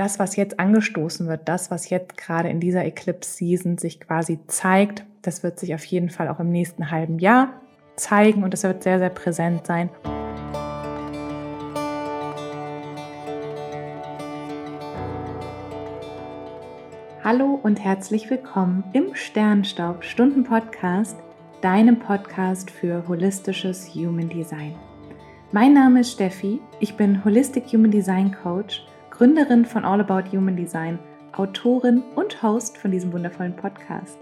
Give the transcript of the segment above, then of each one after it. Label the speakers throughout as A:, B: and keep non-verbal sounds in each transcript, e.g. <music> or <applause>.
A: das, was jetzt angestoßen wird, das, was jetzt gerade in dieser Eclipse-Season sich quasi zeigt, das wird sich auf jeden Fall auch im nächsten halben Jahr zeigen und es wird sehr, sehr präsent sein. Hallo und herzlich willkommen im Sternstaub Stunden Podcast, deinem Podcast für holistisches Human Design. Mein Name ist Steffi, ich bin Holistic Human Design Coach Gründerin von All About Human Design, Autorin und Host von diesem wundervollen Podcast.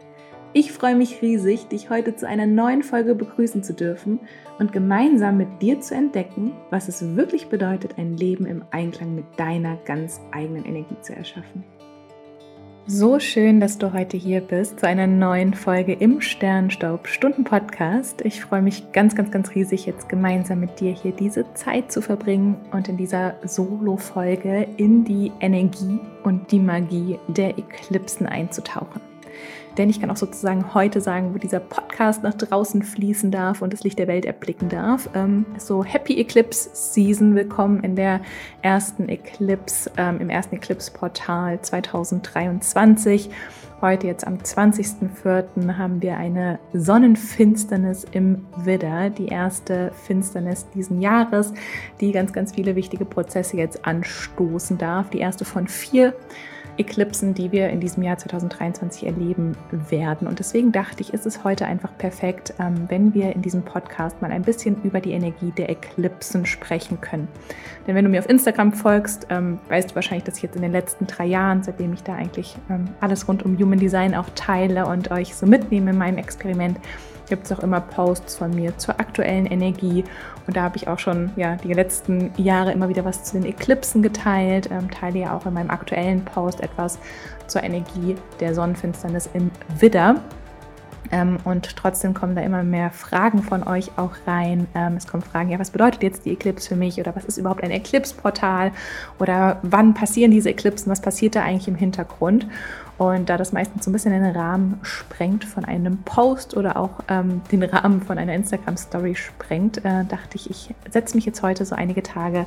A: Ich freue mich riesig, dich heute zu einer neuen Folge begrüßen zu dürfen und gemeinsam mit dir zu entdecken, was es wirklich bedeutet, ein Leben im Einklang mit deiner ganz eigenen Energie zu erschaffen. So schön, dass du heute hier bist zu einer neuen Folge im Sternstaub Stunden Podcast. Ich freue mich ganz, ganz, ganz riesig, jetzt gemeinsam mit dir hier diese Zeit zu verbringen und in dieser Solo-Folge in die Energie und die Magie der Eklipsen einzutauchen. Denn ich kann auch sozusagen heute sagen, wo dieser Podcast nach draußen fließen darf und das Licht der Welt erblicken darf. Ähm, so Happy Eclipse Season. Willkommen in der ersten Eclipse, ähm, im ersten Eclipse-Portal 2023. Heute jetzt am 20.04. haben wir eine Sonnenfinsternis im Widder, die erste Finsternis diesen Jahres, die ganz, ganz viele wichtige Prozesse jetzt anstoßen darf. Die erste von vier. Eklipsen, die wir in diesem Jahr 2023 erleben werden. Und deswegen dachte ich, ist es heute einfach perfekt, ähm, wenn wir in diesem Podcast mal ein bisschen über die Energie der Eklipsen sprechen können. Denn wenn du mir auf Instagram folgst, ähm, weißt du wahrscheinlich, dass ich jetzt in den letzten drei Jahren, seitdem ich da eigentlich ähm, alles rund um Human Design auch teile und euch so mitnehme in meinem Experiment, gibt es auch immer Posts von mir zur aktuellen Energie. Und da habe ich auch schon ja, die letzten Jahre immer wieder was zu den Eklipsen geteilt. Ähm, teile ja auch in meinem aktuellen Post etwas zur Energie der Sonnenfinsternis im Widder. Ähm, und trotzdem kommen da immer mehr Fragen von euch auch rein. Ähm, es kommen Fragen, ja, was bedeutet jetzt die Eclipse für mich? Oder was ist überhaupt ein Eclipse-Portal? Oder wann passieren diese Eclipsen? Was passiert da eigentlich im Hintergrund? Und da das meistens so ein bisschen den Rahmen sprengt von einem Post oder auch ähm, den Rahmen von einer Instagram-Story sprengt, äh, dachte ich, ich setze mich jetzt heute so einige Tage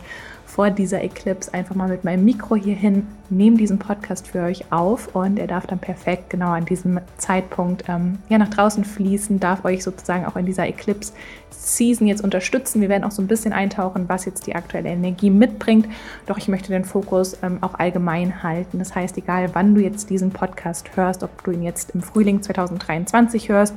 A: vor dieser Eclipse einfach mal mit meinem Mikro hier hin, nehme diesen Podcast für euch auf und er darf dann perfekt genau an diesem Zeitpunkt ähm, ja, nach draußen fließen, darf euch sozusagen auch in dieser Eclipse-Season jetzt unterstützen. Wir werden auch so ein bisschen eintauchen, was jetzt die aktuelle Energie mitbringt. Doch ich möchte den Fokus ähm, auch allgemein halten. Das heißt, egal wann du jetzt diesen Podcast hörst, ob du ihn jetzt im Frühling 2023 hörst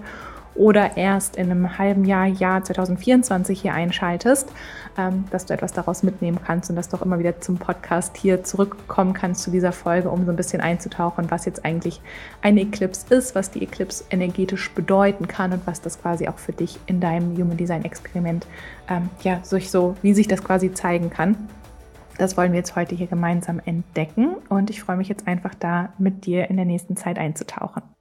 A: oder erst in einem halben Jahr, Jahr 2024 hier einschaltest, ähm, dass du etwas daraus mitnehmen kannst und dass du auch immer wieder zum Podcast hier zurückkommen kannst zu dieser Folge, um so ein bisschen einzutauchen, was jetzt eigentlich eine Eclipse ist, was die Eclipse energetisch bedeuten kann und was das quasi auch für dich in deinem Human Design Experiment, ähm, ja, so, wie sich das quasi zeigen kann. Das wollen wir jetzt heute hier gemeinsam entdecken und ich freue mich jetzt einfach da mit dir in der nächsten Zeit einzutauchen.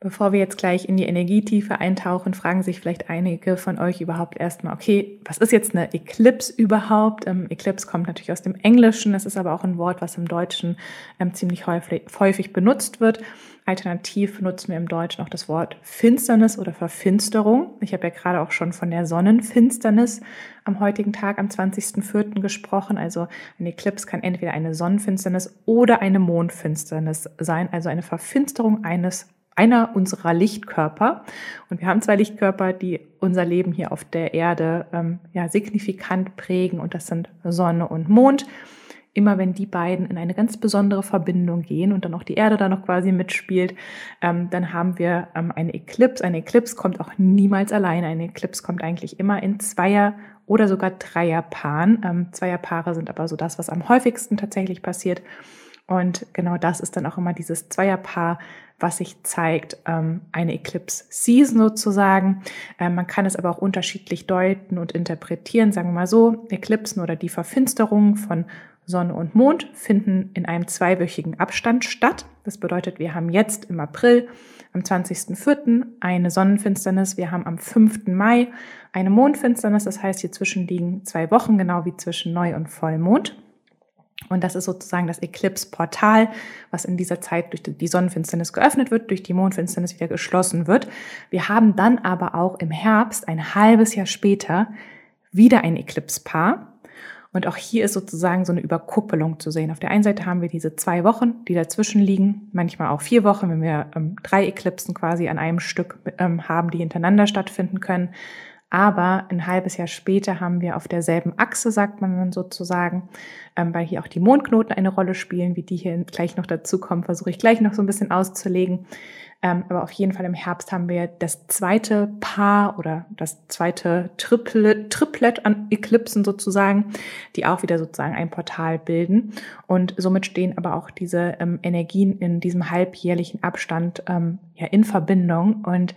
A: Bevor wir jetzt gleich in die Energietiefe eintauchen, fragen sich vielleicht einige von euch überhaupt erstmal, okay, was ist jetzt eine Eclipse überhaupt? Ähm, Eclipse kommt natürlich aus dem Englischen, es ist aber auch ein Wort, was im Deutschen ähm, ziemlich häufig, häufig benutzt wird. Alternativ benutzen wir im Deutschen auch das Wort Finsternis oder Verfinsterung. Ich habe ja gerade auch schon von der Sonnenfinsternis am heutigen Tag, am 20.04. gesprochen. Also eine Eclipse kann entweder eine Sonnenfinsternis oder eine Mondfinsternis sein, also eine Verfinsterung eines einer unserer Lichtkörper. Und wir haben zwei Lichtkörper, die unser Leben hier auf der Erde ähm, ja, signifikant prägen. Und das sind Sonne und Mond. Immer wenn die beiden in eine ganz besondere Verbindung gehen und dann auch die Erde da noch quasi mitspielt, ähm, dann haben wir ähm, eine Eclipse. Eine Eclipse kommt auch niemals alleine. Eine Eclipse kommt eigentlich immer in Zweier- oder sogar Dreierpaaren. Ähm, Zweierpaare sind aber so das, was am häufigsten tatsächlich passiert. Und genau das ist dann auch immer dieses Zweierpaar, was sich zeigt, ähm, eine Eclipse-Season sozusagen. Ähm, man kann es aber auch unterschiedlich deuten und interpretieren. Sagen wir mal so, Eclipsen oder die Verfinsterungen von Sonne und Mond finden in einem zweiwöchigen Abstand statt. Das bedeutet, wir haben jetzt im April am 20.04. eine Sonnenfinsternis. Wir haben am 5. Mai eine Mondfinsternis. Das heißt, hier zwischen liegen zwei Wochen, genau wie zwischen Neu- und Vollmond. Und das ist sozusagen das Eclipse-Portal, was in dieser Zeit durch die Sonnenfinsternis geöffnet wird, durch die Mondfinsternis wieder geschlossen wird. Wir haben dann aber auch im Herbst, ein halbes Jahr später, wieder ein Eclipse-Paar. Und auch hier ist sozusagen so eine Überkuppelung zu sehen. Auf der einen Seite haben wir diese zwei Wochen, die dazwischen liegen, manchmal auch vier Wochen, wenn wir ähm, drei Eklipsen quasi an einem Stück ähm, haben, die hintereinander stattfinden können. Aber ein halbes Jahr später haben wir auf derselben Achse, sagt man dann sozusagen, ähm, weil hier auch die Mondknoten eine Rolle spielen, wie die hier gleich noch dazu kommen, versuche ich gleich noch so ein bisschen auszulegen. Ähm, aber auf jeden Fall im Herbst haben wir das zweite Paar oder das zweite Triplet, Triplet an Eklipsen sozusagen, die auch wieder sozusagen ein Portal bilden. Und somit stehen aber auch diese ähm, Energien in diesem halbjährlichen Abstand ähm, ja in Verbindung. Und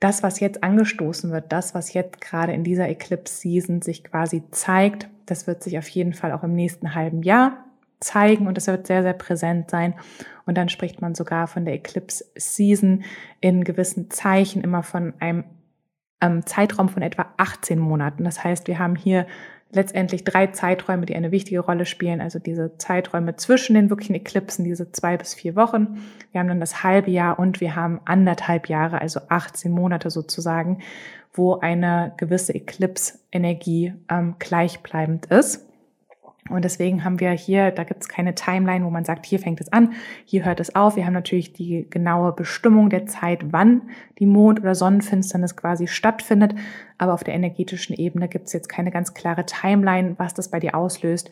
A: das, was jetzt angestoßen wird, das, was jetzt gerade in dieser Eclipse-Season sich quasi zeigt, das wird sich auf jeden Fall auch im nächsten halben Jahr zeigen und das wird sehr, sehr präsent sein. Und dann spricht man sogar von der Eclipse-Season in gewissen Zeichen immer von einem ähm, Zeitraum von etwa 18 Monaten. Das heißt, wir haben hier letztendlich drei Zeiträume, die eine wichtige Rolle spielen. Also diese Zeiträume zwischen den wirklichen Eklipsen, diese zwei bis vier Wochen. Wir haben dann das halbe Jahr und wir haben anderthalb Jahre, also 18 Monate sozusagen, wo eine gewisse Eclipse-Energie ähm, gleichbleibend ist. Und deswegen haben wir hier, da gibt es keine Timeline, wo man sagt, hier fängt es an, hier hört es auf. Wir haben natürlich die genaue Bestimmung der Zeit, wann die Mond- oder Sonnenfinsternis quasi stattfindet. Aber auf der energetischen Ebene gibt es jetzt keine ganz klare Timeline, was das bei dir auslöst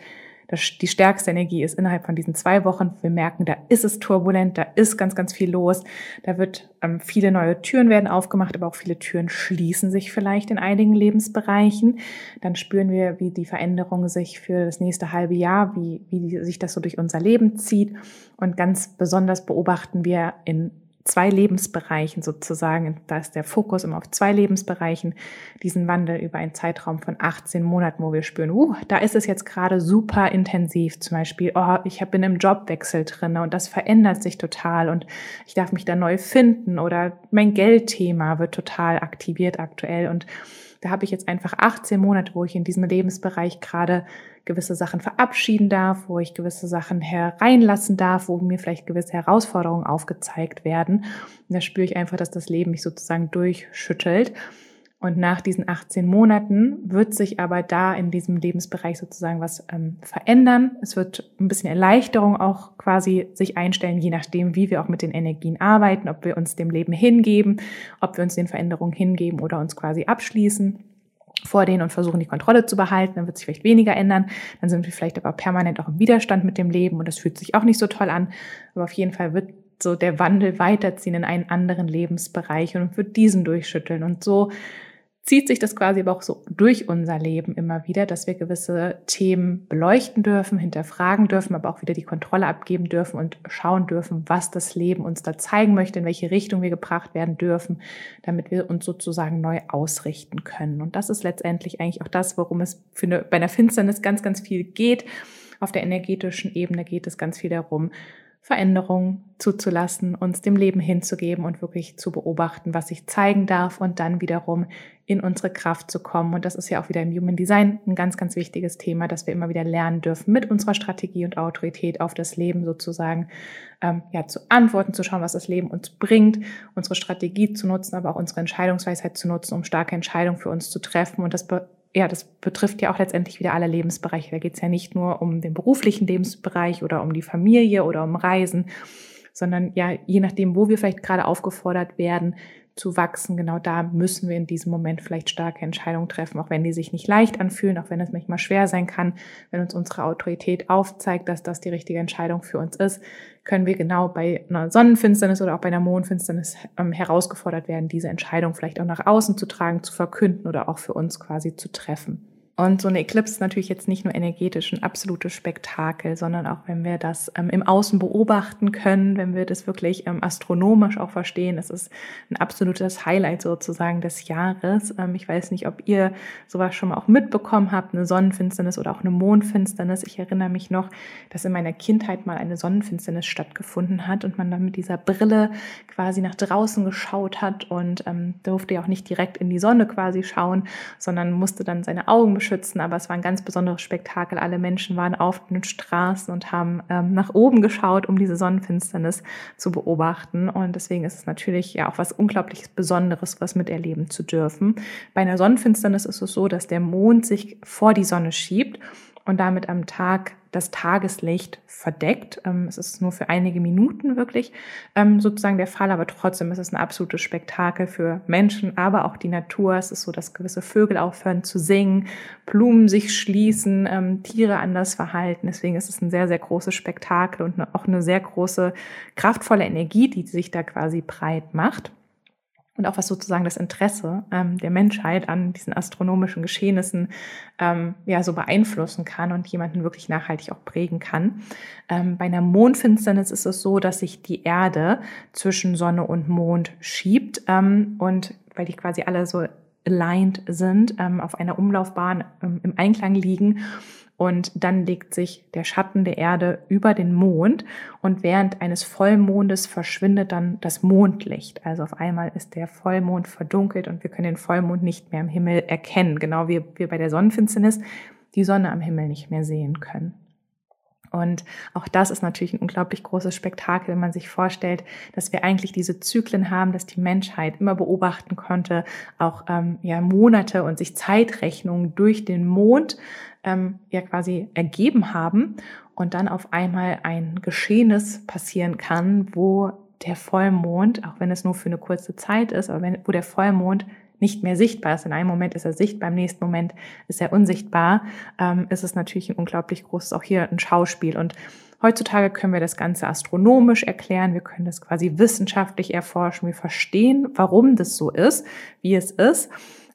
A: das, die stärkste Energie ist innerhalb von diesen zwei Wochen. Wir merken, da ist es turbulent, da ist ganz, ganz viel los. Da wird ähm, viele neue Türen werden aufgemacht, aber auch viele Türen schließen sich vielleicht in einigen Lebensbereichen. Dann spüren wir, wie die Veränderung sich für das nächste halbe Jahr, wie, wie sich das so durch unser Leben zieht. Und ganz besonders beobachten wir in zwei Lebensbereichen sozusagen, da ist der Fokus immer auf zwei Lebensbereichen, diesen Wandel über einen Zeitraum von 18 Monaten, wo wir spüren, uh, da ist es jetzt gerade super intensiv, zum Beispiel, oh, ich bin im Jobwechsel drin und das verändert sich total und ich darf mich da neu finden oder mein Geldthema wird total aktiviert aktuell. Und da habe ich jetzt einfach 18 Monate, wo ich in diesem Lebensbereich gerade gewisse Sachen verabschieden darf, wo ich gewisse Sachen hereinlassen darf, wo mir vielleicht gewisse Herausforderungen aufgezeigt werden. Und da spüre ich einfach, dass das Leben mich sozusagen durchschüttelt. Und nach diesen 18 Monaten wird sich aber da in diesem Lebensbereich sozusagen was ähm, verändern. Es wird ein bisschen Erleichterung auch quasi sich einstellen, je nachdem, wie wir auch mit den Energien arbeiten, ob wir uns dem Leben hingeben, ob wir uns den Veränderungen hingeben oder uns quasi abschließen vor denen und versuchen, die Kontrolle zu behalten. Dann wird sich vielleicht weniger ändern. Dann sind wir vielleicht aber permanent auch im Widerstand mit dem Leben und das fühlt sich auch nicht so toll an. Aber auf jeden Fall wird so der Wandel weiterziehen in einen anderen Lebensbereich und wird diesen durchschütteln. Und so zieht sich das quasi aber auch so durch unser Leben immer wieder, dass wir gewisse Themen beleuchten dürfen, hinterfragen dürfen, aber auch wieder die Kontrolle abgeben dürfen und schauen dürfen, was das Leben uns da zeigen möchte, in welche Richtung wir gebracht werden dürfen, damit wir uns sozusagen neu ausrichten können. Und das ist letztendlich eigentlich auch das, worum es eine, bei einer Finsternis ganz, ganz viel geht. Auf der energetischen Ebene geht es ganz viel darum, Veränderungen zuzulassen, uns dem Leben hinzugeben und wirklich zu beobachten, was sich zeigen darf und dann wiederum in unsere Kraft zu kommen. Und das ist ja auch wieder im Human Design ein ganz, ganz wichtiges Thema, dass wir immer wieder lernen dürfen, mit unserer Strategie und Autorität auf das Leben sozusagen ähm, ja, zu antworten, zu schauen, was das Leben uns bringt, unsere Strategie zu nutzen, aber auch unsere Entscheidungsweisheit zu nutzen, um starke Entscheidungen für uns zu treffen. Und das ja, das betrifft ja auch letztendlich wieder alle Lebensbereiche. Da geht es ja nicht nur um den beruflichen Lebensbereich oder um die Familie oder um Reisen, sondern ja, je nachdem, wo wir vielleicht gerade aufgefordert werden, zu wachsen, genau da müssen wir in diesem Moment vielleicht starke Entscheidungen treffen, auch wenn die sich nicht leicht anfühlen, auch wenn es manchmal schwer sein kann, wenn uns unsere Autorität aufzeigt, dass das die richtige Entscheidung für uns ist, können wir genau bei einer Sonnenfinsternis oder auch bei einer Mondfinsternis ähm, herausgefordert werden, diese Entscheidung vielleicht auch nach außen zu tragen, zu verkünden oder auch für uns quasi zu treffen. Und so eine Eclipse ist natürlich jetzt nicht nur energetisch ein absolutes Spektakel, sondern auch wenn wir das ähm, im Außen beobachten können, wenn wir das wirklich ähm, astronomisch auch verstehen, es ist ein absolutes Highlight sozusagen des Jahres. Ähm, ich weiß nicht, ob ihr sowas schon mal auch mitbekommen habt, eine Sonnenfinsternis oder auch eine Mondfinsternis. Ich erinnere mich noch, dass in meiner Kindheit mal eine Sonnenfinsternis stattgefunden hat und man dann mit dieser Brille quasi nach draußen geschaut hat und ähm, durfte ja auch nicht direkt in die Sonne quasi schauen, sondern musste dann seine Augen Bogenschützen, aber es war ein ganz besonderes Spektakel. Alle Menschen waren auf den Straßen und haben ähm, nach oben geschaut, um diese Sonnenfinsternis zu beobachten. Und deswegen ist es natürlich ja auch was unglaublich Besonderes, was miterleben zu dürfen. Bei einer Sonnenfinsternis ist es so, dass der Mond sich vor die Sonne schiebt und damit am Tag das Tageslicht verdeckt. Ähm, es ist nur für einige Minuten wirklich ähm, sozusagen der Fall, aber trotzdem ist es ein absolutes Spektakel für Menschen, aber auch die Natur. Es ist so, dass gewisse Vögel aufhören zu singen, Blumen sich schließen, ähm, Tiere anders verhalten. Deswegen ist es ein sehr, sehr großes Spektakel und auch eine sehr große, kraftvolle Energie, die sich da quasi breit macht und auch was sozusagen das Interesse ähm, der Menschheit an diesen astronomischen Geschehnissen ähm, ja so beeinflussen kann und jemanden wirklich nachhaltig auch prägen kann. Ähm, bei einer Mondfinsternis ist es so, dass sich die Erde zwischen Sonne und Mond schiebt ähm, und weil die quasi alle so aligned sind, ähm, auf einer Umlaufbahn ähm, im Einklang liegen und dann legt sich der Schatten der Erde über den Mond und während eines Vollmondes verschwindet dann das Mondlicht. Also auf einmal ist der Vollmond verdunkelt und wir können den Vollmond nicht mehr am Himmel erkennen, genau wie wir bei der Sonnenfinsternis die Sonne am Himmel nicht mehr sehen können. Und auch das ist natürlich ein unglaublich großes Spektakel, wenn man sich vorstellt, dass wir eigentlich diese Zyklen haben, dass die Menschheit immer beobachten konnte, auch ähm, ja Monate und sich Zeitrechnungen durch den Mond ähm, ja quasi ergeben haben und dann auf einmal ein Geschehenes passieren kann, wo der Vollmond, auch wenn es nur für eine kurze Zeit ist, aber wenn, wo der Vollmond nicht mehr sichtbar ist. In einem Moment ist er sichtbar, im nächsten Moment ist er unsichtbar. Ähm, ist es natürlich ein unglaublich großes, auch hier ein Schauspiel. Und heutzutage können wir das Ganze astronomisch erklären, wir können das quasi wissenschaftlich erforschen, wir verstehen, warum das so ist, wie es ist.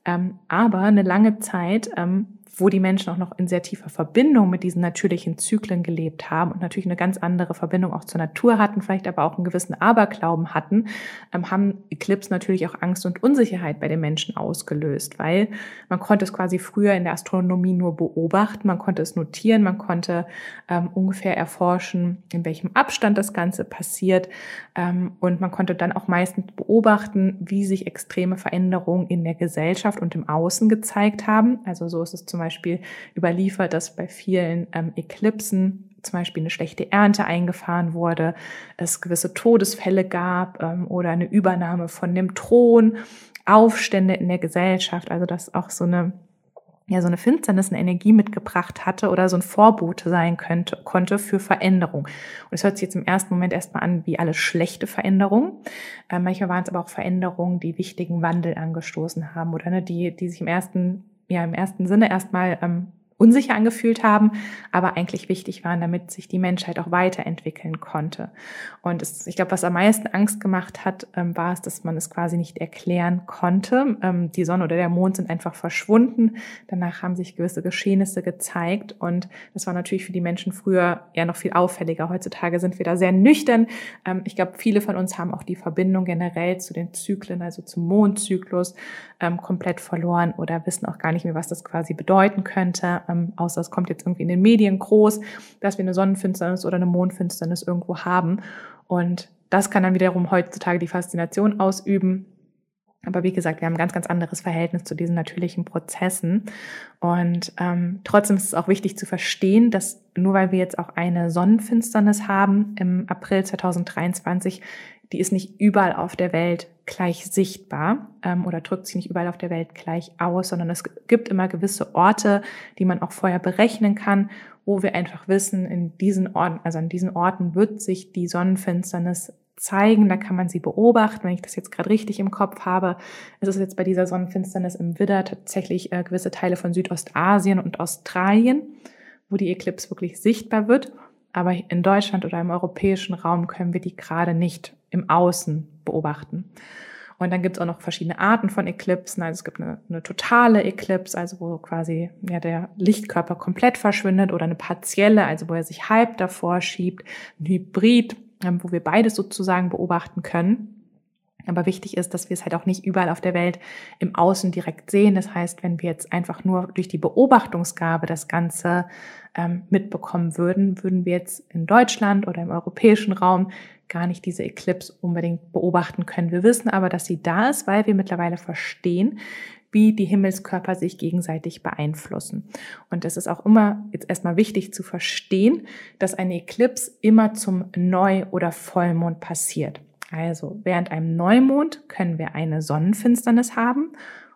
A: Ähm, aber eine lange Zeit ähm, wo die Menschen auch noch in sehr tiefer Verbindung mit diesen natürlichen Zyklen gelebt haben und natürlich eine ganz andere Verbindung auch zur Natur hatten, vielleicht aber auch einen gewissen Aberglauben hatten, ähm, haben Eclipse natürlich auch Angst und Unsicherheit bei den Menschen ausgelöst, weil man konnte es quasi früher in der Astronomie nur beobachten, man konnte es notieren, man konnte ähm, ungefähr erforschen, in welchem Abstand das Ganze passiert ähm, und man konnte dann auch meistens beobachten, wie sich extreme Veränderungen in der Gesellschaft und im Außen gezeigt haben. Also so ist es zum Beispiel Beispiel überliefert, dass bei vielen ähm, Eklipsen zum Beispiel eine schlechte Ernte eingefahren wurde, es gewisse Todesfälle gab ähm, oder eine Übernahme von dem Thron, Aufstände in der Gesellschaft, also dass auch so eine ja so eine Finsternis, eine Energie mitgebracht hatte oder so ein Vorbote sein könnte, konnte für Veränderung. Und es hört sich jetzt im ersten Moment erstmal an wie alle schlechte Veränderungen. Äh, manchmal waren es aber auch Veränderungen, die wichtigen Wandel angestoßen haben oder ne, die, die sich im ersten ja im ersten Sinne erstmal ähm, unsicher angefühlt haben, aber eigentlich wichtig waren, damit sich die Menschheit auch weiterentwickeln konnte. Und es, ich glaube, was am meisten Angst gemacht hat, ähm, war es, dass man es quasi nicht erklären konnte. Ähm, die Sonne oder der Mond sind einfach verschwunden. Danach haben sich gewisse Geschehnisse gezeigt und das war natürlich für die Menschen früher ja noch viel auffälliger. Heutzutage sind wir da sehr nüchtern. Ähm, ich glaube, viele von uns haben auch die Verbindung generell zu den Zyklen, also zum Mondzyklus, ähm, komplett verloren oder wissen auch gar nicht mehr, was das quasi bedeuten könnte ähm, außer es kommt jetzt irgendwie in den Medien groß, dass wir eine Sonnenfinsternis oder eine Mondfinsternis irgendwo haben. Und das kann dann wiederum heutzutage die Faszination ausüben. Aber wie gesagt, wir haben ein ganz, ganz anderes Verhältnis zu diesen natürlichen Prozessen. Und ähm, trotzdem ist es auch wichtig zu verstehen, dass nur weil wir jetzt auch eine Sonnenfinsternis haben im April 2023, die ist nicht überall auf der Welt gleich sichtbar ähm, oder drückt sich nicht überall auf der Welt gleich aus, sondern es gibt immer gewisse Orte, die man auch vorher berechnen kann, wo wir einfach wissen, in diesen Orten, also an diesen Orten wird sich die Sonnenfinsternis zeigen, da kann man sie beobachten. Wenn ich das jetzt gerade richtig im Kopf habe, ist es jetzt bei dieser Sonnenfinsternis im Widder tatsächlich äh, gewisse Teile von Südostasien und Australien, wo die Eclipse wirklich sichtbar wird. Aber in Deutschland oder im europäischen Raum können wir die gerade nicht im Außen beobachten. Und dann gibt es auch noch verschiedene Arten von Eklipsen. Also es gibt eine, eine totale Eclipse, also wo quasi ja, der Lichtkörper komplett verschwindet, oder eine partielle, also wo er sich halb davor schiebt, ein Hybrid, ähm, wo wir beides sozusagen beobachten können. Aber wichtig ist, dass wir es halt auch nicht überall auf der Welt im Außen direkt sehen. Das heißt, wenn wir jetzt einfach nur durch die Beobachtungsgabe das Ganze ähm, mitbekommen würden, würden wir jetzt in Deutschland oder im europäischen Raum gar nicht diese Eclipse unbedingt beobachten können. Wir wissen aber, dass sie da ist, weil wir mittlerweile verstehen, wie die Himmelskörper sich gegenseitig beeinflussen. Und es ist auch immer jetzt erstmal wichtig zu verstehen, dass eine Eclipse immer zum Neu- oder Vollmond passiert. Also während einem Neumond können wir eine Sonnenfinsternis haben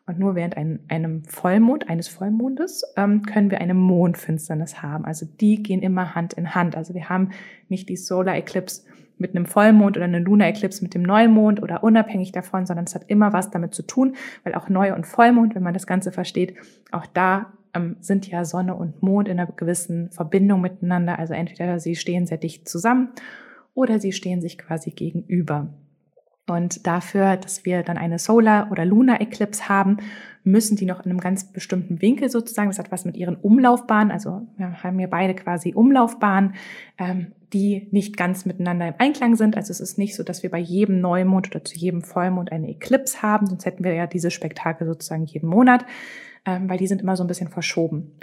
A: und nur während ein, einem Vollmond, eines Vollmondes, ähm, können wir eine Mondfinsternis haben. Also die gehen immer Hand in Hand. Also wir haben nicht die Solar Eclipse mit einem Vollmond oder eine Lunar Eclipse mit dem Neumond oder unabhängig davon, sondern es hat immer was damit zu tun, weil auch Neu- und Vollmond, wenn man das Ganze versteht, auch da ähm, sind ja Sonne und Mond in einer gewissen Verbindung miteinander. Also entweder sie stehen sehr dicht zusammen oder sie stehen sich quasi gegenüber. Und dafür, dass wir dann eine Solar- oder Lunar-Eclipse haben, müssen die noch in einem ganz bestimmten Winkel sozusagen, das hat was mit ihren Umlaufbahnen, also wir haben hier beide quasi Umlaufbahnen, ähm, die nicht ganz miteinander im Einklang sind. Also es ist nicht so, dass wir bei jedem Neumond oder zu jedem Vollmond eine Eclipse haben, sonst hätten wir ja diese Spektakel sozusagen jeden Monat, ähm, weil die sind immer so ein bisschen verschoben.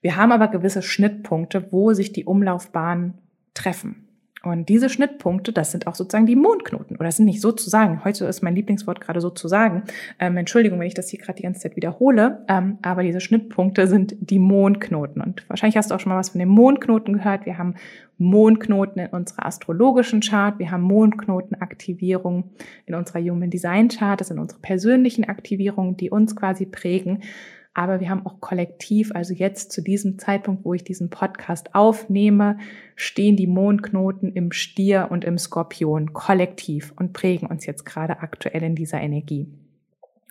A: Wir haben aber gewisse Schnittpunkte, wo sich die Umlaufbahnen treffen. Und diese Schnittpunkte, das sind auch sozusagen die Mondknoten. Oder das sind nicht sozusagen, heute ist mein Lieblingswort gerade sozusagen. Ähm, Entschuldigung, wenn ich das hier gerade die ganze Zeit wiederhole. Ähm, aber diese Schnittpunkte sind die Mondknoten. Und wahrscheinlich hast du auch schon mal was von den Mondknoten gehört. Wir haben Mondknoten in unserer astrologischen Chart. Wir haben Mondknotenaktivierung in unserer Human Design Chart. Das sind unsere persönlichen Aktivierungen, die uns quasi prägen aber wir haben auch kollektiv, also jetzt zu diesem Zeitpunkt, wo ich diesen Podcast aufnehme, stehen die Mondknoten im Stier und im Skorpion kollektiv und prägen uns jetzt gerade aktuell in dieser Energie.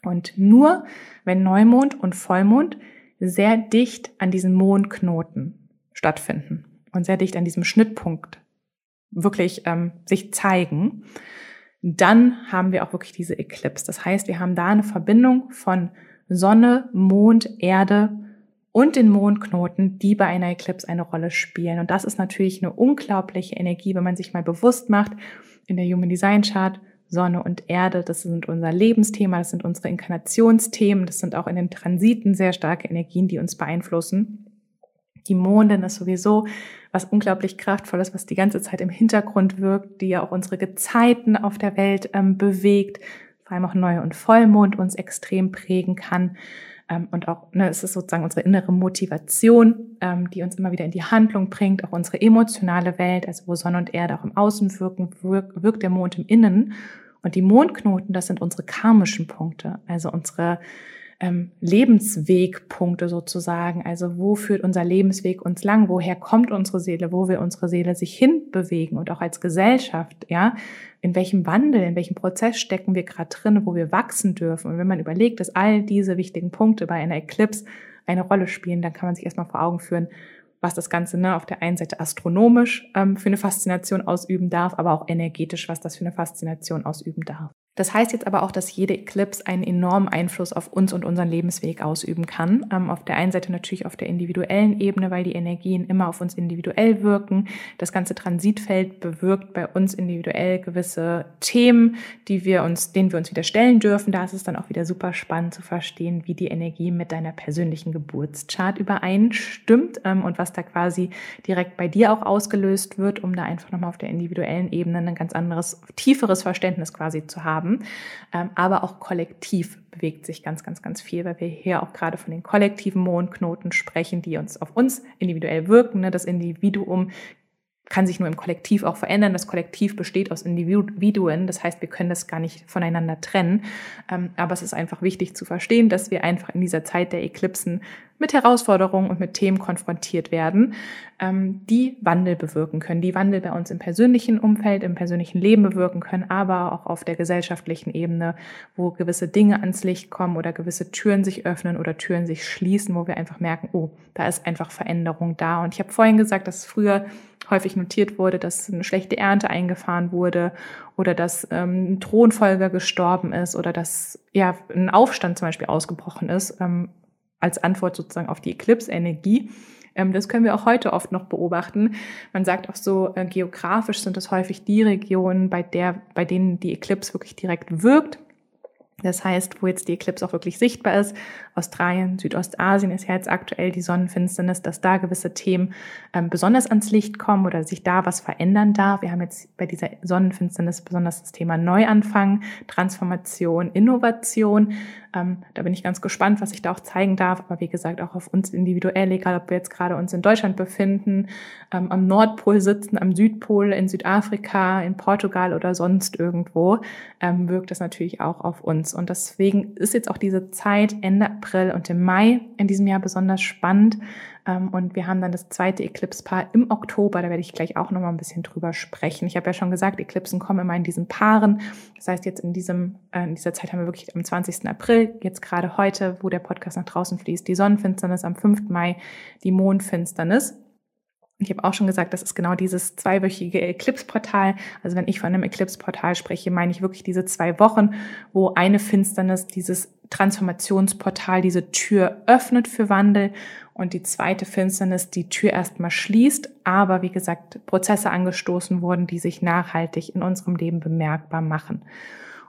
A: Und nur wenn Neumond und Vollmond sehr dicht an diesen Mondknoten stattfinden und sehr dicht an diesem Schnittpunkt wirklich ähm, sich zeigen, dann haben wir auch wirklich diese Eclipse. Das heißt, wir haben da eine Verbindung von Sonne, Mond, Erde und den Mondknoten, die bei einer Eclipse eine Rolle spielen. Und das ist natürlich eine unglaubliche Energie, wenn man sich mal bewusst macht, in der Human Design Chart, Sonne und Erde, das sind unser Lebensthema, das sind unsere Inkarnationsthemen, das sind auch in den Transiten sehr starke Energien, die uns beeinflussen. Die Mondin ist sowieso was unglaublich kraftvolles, was die ganze Zeit im Hintergrund wirkt, die ja auch unsere Gezeiten auf der Welt ähm, bewegt, vor allem auch Neue- und Vollmond uns extrem prägen kann. Ähm, und auch, ne, es ist sozusagen unsere innere Motivation, ähm, die uns immer wieder in die Handlung bringt, auch unsere emotionale Welt, also wo Sonne und Erde auch im Außen wirken, wirkt, wirkt der Mond im Innen. Und die Mondknoten, das sind unsere karmischen Punkte, also unsere ähm, Lebenswegpunkte sozusagen. Also wo führt unser Lebensweg uns lang? Woher kommt unsere Seele? Wo will unsere Seele sich hinbewegen? Und auch als Gesellschaft, ja, in welchem Wandel, in welchem Prozess stecken wir gerade drin, wo wir wachsen dürfen? Und wenn man überlegt, dass all diese wichtigen Punkte bei einer Eclipse eine Rolle spielen, dann kann man sich erstmal vor Augen führen, was das Ganze ne, auf der einen Seite astronomisch ähm, für eine Faszination ausüben darf, aber auch energetisch, was das für eine Faszination ausüben darf. Das heißt jetzt aber auch, dass jede Eclipse einen enormen Einfluss auf uns und unseren Lebensweg ausüben kann. Ähm, auf der einen Seite natürlich auf der individuellen Ebene, weil die Energien immer auf uns individuell wirken. Das ganze Transitfeld bewirkt bei uns individuell gewisse Themen, die wir uns, denen wir uns wieder stellen dürfen. Da ist es dann auch wieder super spannend zu verstehen, wie die Energie mit deiner persönlichen Geburtschart übereinstimmt ähm, und was da quasi direkt bei dir auch ausgelöst wird, um da einfach nochmal auf der individuellen Ebene ein ganz anderes, tieferes Verständnis quasi zu haben haben. Ähm, aber auch kollektiv bewegt sich ganz, ganz, ganz viel, weil wir hier auch gerade von den kollektiven Mondknoten sprechen, die uns auf uns individuell wirken. Ne? Das Individuum kann sich nur im Kollektiv auch verändern. Das Kollektiv besteht aus Individuen. Das heißt, wir können das gar nicht voneinander trennen. Ähm, aber es ist einfach wichtig zu verstehen, dass wir einfach in dieser Zeit der Eklipsen mit Herausforderungen und mit Themen konfrontiert werden, ähm, die Wandel bewirken können, die Wandel bei uns im persönlichen Umfeld, im persönlichen Leben bewirken können, aber auch auf der gesellschaftlichen Ebene, wo gewisse Dinge ans Licht kommen oder gewisse Türen sich öffnen oder Türen sich schließen, wo wir einfach merken, oh, da ist einfach Veränderung da. Und ich habe vorhin gesagt, dass früher häufig notiert wurde, dass eine schlechte Ernte eingefahren wurde oder dass ähm, ein Thronfolger gestorben ist oder dass ja ein Aufstand zum Beispiel ausgebrochen ist. Ähm, als Antwort sozusagen auf die Eclipse-Energie. Ähm, das können wir auch heute oft noch beobachten. Man sagt auch so, äh, geografisch sind es häufig die Regionen, bei, der, bei denen die Eclipse wirklich direkt wirkt. Das heißt, wo jetzt die Eclipse auch wirklich sichtbar ist, Australien, Südostasien ist ja jetzt aktuell die Sonnenfinsternis, dass da gewisse Themen ähm, besonders ans Licht kommen oder sich da was verändern darf. Wir haben jetzt bei dieser Sonnenfinsternis besonders das Thema Neuanfang, Transformation, Innovation. Ähm, da bin ich ganz gespannt, was ich da auch zeigen darf. Aber wie gesagt, auch auf uns individuell, egal ob wir jetzt gerade uns in Deutschland befinden, ähm, am Nordpol sitzen, am Südpol, in Südafrika, in Portugal oder sonst irgendwo, ähm, wirkt das natürlich auch auf uns. Und deswegen ist jetzt auch diese Zeit Ende April und im Mai in diesem Jahr besonders spannend. Ähm, und wir haben dann das zweite Eclipse-Paar im Oktober. Da werde ich gleich auch noch mal ein bisschen drüber sprechen. Ich habe ja schon gesagt, Eclipsen kommen immer in diesen Paaren. Das heißt, jetzt in, diesem, äh, in dieser Zeit haben wir wirklich am 20. April, jetzt gerade heute, wo der Podcast nach draußen fließt, die Sonnenfinsternis, am 5. Mai die Mondfinsternis. Ich habe auch schon gesagt, das ist genau dieses zweiwöchige Eclipse-Portal. Also wenn ich von einem Eclipse-Portal spreche, meine ich wirklich diese zwei Wochen, wo eine Finsternis dieses Transformationsportal, diese Tür öffnet für Wandel und die zweite Finsternis die Tür erstmal schließt, aber wie gesagt, Prozesse angestoßen wurden, die sich nachhaltig in unserem Leben bemerkbar machen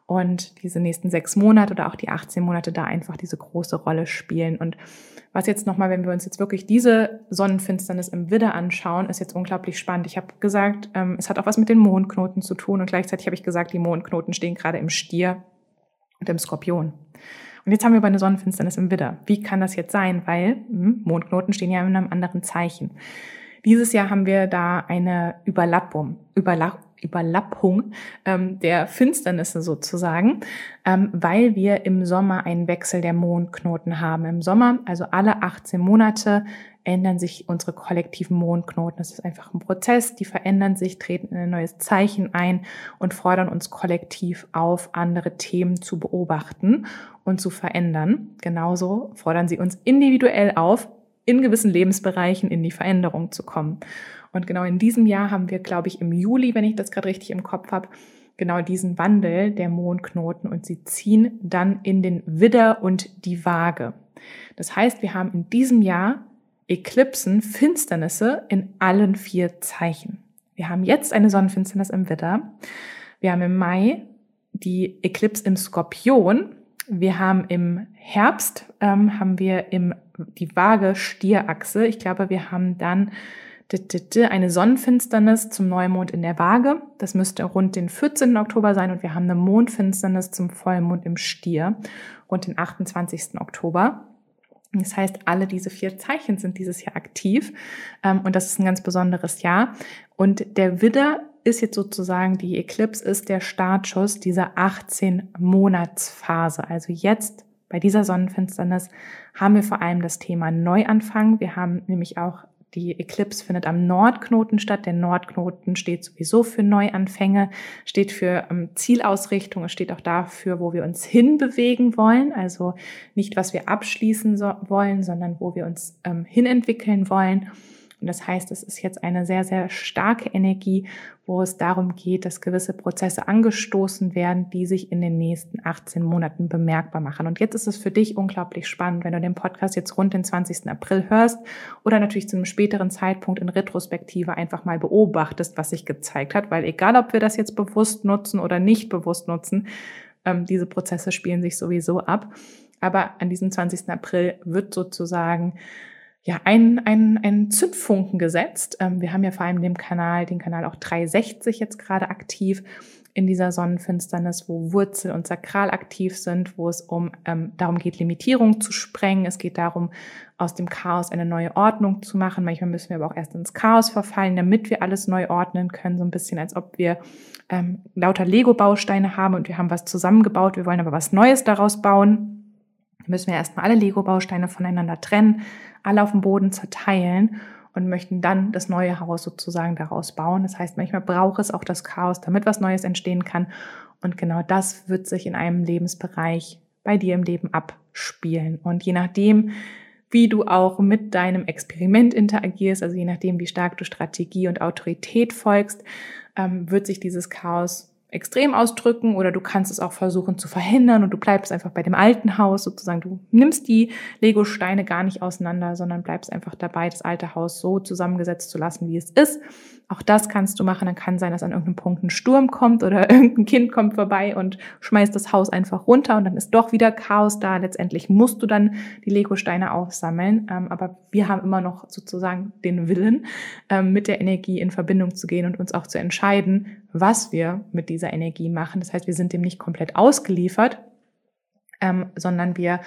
A: und diese nächsten sechs Monate oder auch die 18 Monate da einfach diese große Rolle spielen. Und was jetzt nochmal, wenn wir uns jetzt wirklich diese Sonnenfinsternis im Widder anschauen, ist jetzt unglaublich spannend. Ich habe gesagt, ähm, es hat auch was mit den Mondknoten zu tun und gleichzeitig habe ich gesagt, die Mondknoten stehen gerade im Stier und im Skorpion. Und jetzt haben wir aber eine Sonnenfinsternis im Widder. Wie kann das jetzt sein? Weil hm, Mondknoten stehen ja in einem anderen Zeichen. Dieses Jahr haben wir da eine Überlappung, Überlapp, Überlappung ähm, der Finsternisse sozusagen, ähm, weil wir im Sommer einen Wechsel der Mondknoten haben. Im Sommer, also alle 18 Monate, ändern sich unsere kollektiven Mondknoten. Das ist einfach ein Prozess, die verändern sich, treten in ein neues Zeichen ein und fordern uns kollektiv auf, andere Themen zu beobachten und zu verändern. Genauso fordern sie uns individuell auf, in gewissen Lebensbereichen in die Veränderung zu kommen. Und genau in diesem Jahr haben wir, glaube ich, im Juli, wenn ich das gerade richtig im Kopf habe, genau diesen Wandel der Mondknoten und sie ziehen dann in den Widder und die Waage. Das heißt, wir haben in diesem Jahr Eklipsen, Finsternisse in allen vier Zeichen. Wir haben jetzt eine Sonnenfinsternis im Widder. Wir haben im Mai die Eklipse im Skorpion. Wir haben im Herbst ähm, haben wir im die Waage Stierachse. Ich glaube, wir haben dann eine Sonnenfinsternis zum Neumond in der Waage. Das müsste rund den 14. Oktober sein und wir haben eine Mondfinsternis zum Vollmond im Stier rund den 28. Oktober. Das heißt, alle diese vier Zeichen sind dieses Jahr aktiv ähm, und das ist ein ganz besonderes Jahr. Und der Widder ist jetzt sozusagen, die Eclipse ist der Startschuss dieser 18 Monatsphase. Also jetzt bei dieser Sonnenfinsternis haben wir vor allem das Thema Neuanfang. Wir haben nämlich auch die Eclipse findet am Nordknoten statt. Der Nordknoten steht sowieso für Neuanfänge, steht für ähm, Zielausrichtung, es steht auch dafür, wo wir uns hinbewegen wollen. Also nicht, was wir abschließen so wollen, sondern wo wir uns ähm, hinentwickeln wollen. Und das heißt, es ist jetzt eine sehr, sehr starke Energie, wo es darum geht, dass gewisse Prozesse angestoßen werden, die sich in den nächsten 18 Monaten bemerkbar machen. Und jetzt ist es für dich unglaublich spannend, wenn du den Podcast jetzt rund den 20. April hörst oder natürlich zu einem späteren Zeitpunkt in Retrospektive einfach mal beobachtest, was sich gezeigt hat, weil egal, ob wir das jetzt bewusst nutzen oder nicht bewusst nutzen, ähm, diese Prozesse spielen sich sowieso ab. Aber an diesem 20. April wird sozusagen ja, ein, ein, ein Zündfunken gesetzt. Ähm, wir haben ja vor allem den Kanal, den Kanal auch 360 jetzt gerade aktiv in dieser Sonnenfinsternis, wo Wurzel und Sakral aktiv sind, wo es um ähm, darum geht, Limitierung zu sprengen. Es geht darum, aus dem Chaos eine neue Ordnung zu machen. Manchmal müssen wir aber auch erst ins Chaos verfallen, damit wir alles neu ordnen können. So ein bisschen, als ob wir ähm, lauter Lego-Bausteine haben und wir haben was zusammengebaut. Wir wollen aber was Neues daraus bauen. Müssen wir erstmal alle Lego-Bausteine voneinander trennen, alle auf dem Boden zerteilen und möchten dann das neue Haus sozusagen daraus bauen. Das heißt, manchmal braucht es auch das Chaos, damit was Neues entstehen kann. Und genau das wird sich in einem Lebensbereich bei dir im Leben abspielen. Und je nachdem, wie du auch mit deinem Experiment interagierst, also je nachdem, wie stark du Strategie und Autorität folgst, ähm, wird sich dieses Chaos extrem ausdrücken oder du kannst es auch versuchen zu verhindern und du bleibst einfach bei dem alten Haus sozusagen. Du nimmst die Lego-Steine gar nicht auseinander, sondern bleibst einfach dabei, das alte Haus so zusammengesetzt zu lassen, wie es ist. Auch das kannst du machen. Dann kann sein, dass an irgendeinem Punkt ein Sturm kommt oder <laughs> irgendein Kind kommt vorbei und schmeißt das Haus einfach runter und dann ist doch wieder Chaos da. Letztendlich musst du dann die Lego-Steine aufsammeln. Ähm, aber wir haben immer noch sozusagen den Willen, ähm, mit der Energie in Verbindung zu gehen und uns auch zu entscheiden, was wir mit dieser Energie machen. Das heißt, wir sind dem nicht komplett ausgeliefert, ähm, sondern wir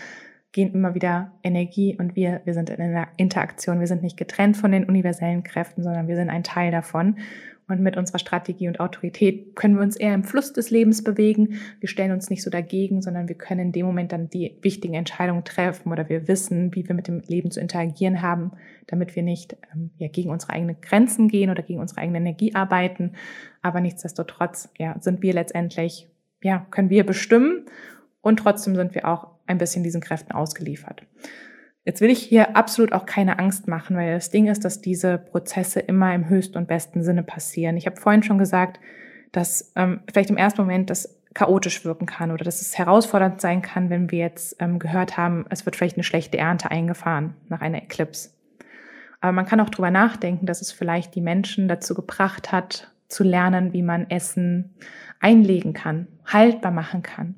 A: gehen immer wieder Energie und wir, wir sind in einer Interaktion. Wir sind nicht getrennt von den universellen Kräften, sondern wir sind ein Teil davon. Und mit unserer Strategie und Autorität können wir uns eher im Fluss des Lebens bewegen. Wir stellen uns nicht so dagegen, sondern wir können in dem Moment dann die wichtigen Entscheidungen treffen oder wir wissen, wie wir mit dem Leben zu interagieren haben, damit wir nicht ähm, ja, gegen unsere eigenen Grenzen gehen oder gegen unsere eigene Energie arbeiten. Aber nichtsdestotrotz ja, sind wir letztendlich, ja, können wir bestimmen und trotzdem sind wir auch ein bisschen diesen Kräften ausgeliefert. Jetzt will ich hier absolut auch keine Angst machen, weil das Ding ist, dass diese Prozesse immer im höchsten und besten Sinne passieren. Ich habe vorhin schon gesagt, dass ähm, vielleicht im ersten Moment das chaotisch wirken kann oder dass es herausfordernd sein kann, wenn wir jetzt ähm, gehört haben, es wird vielleicht eine schlechte Ernte eingefahren nach einer Eclipse. Aber man kann auch drüber nachdenken, dass es vielleicht die Menschen dazu gebracht hat, zu lernen, wie man Essen einlegen kann, haltbar machen kann.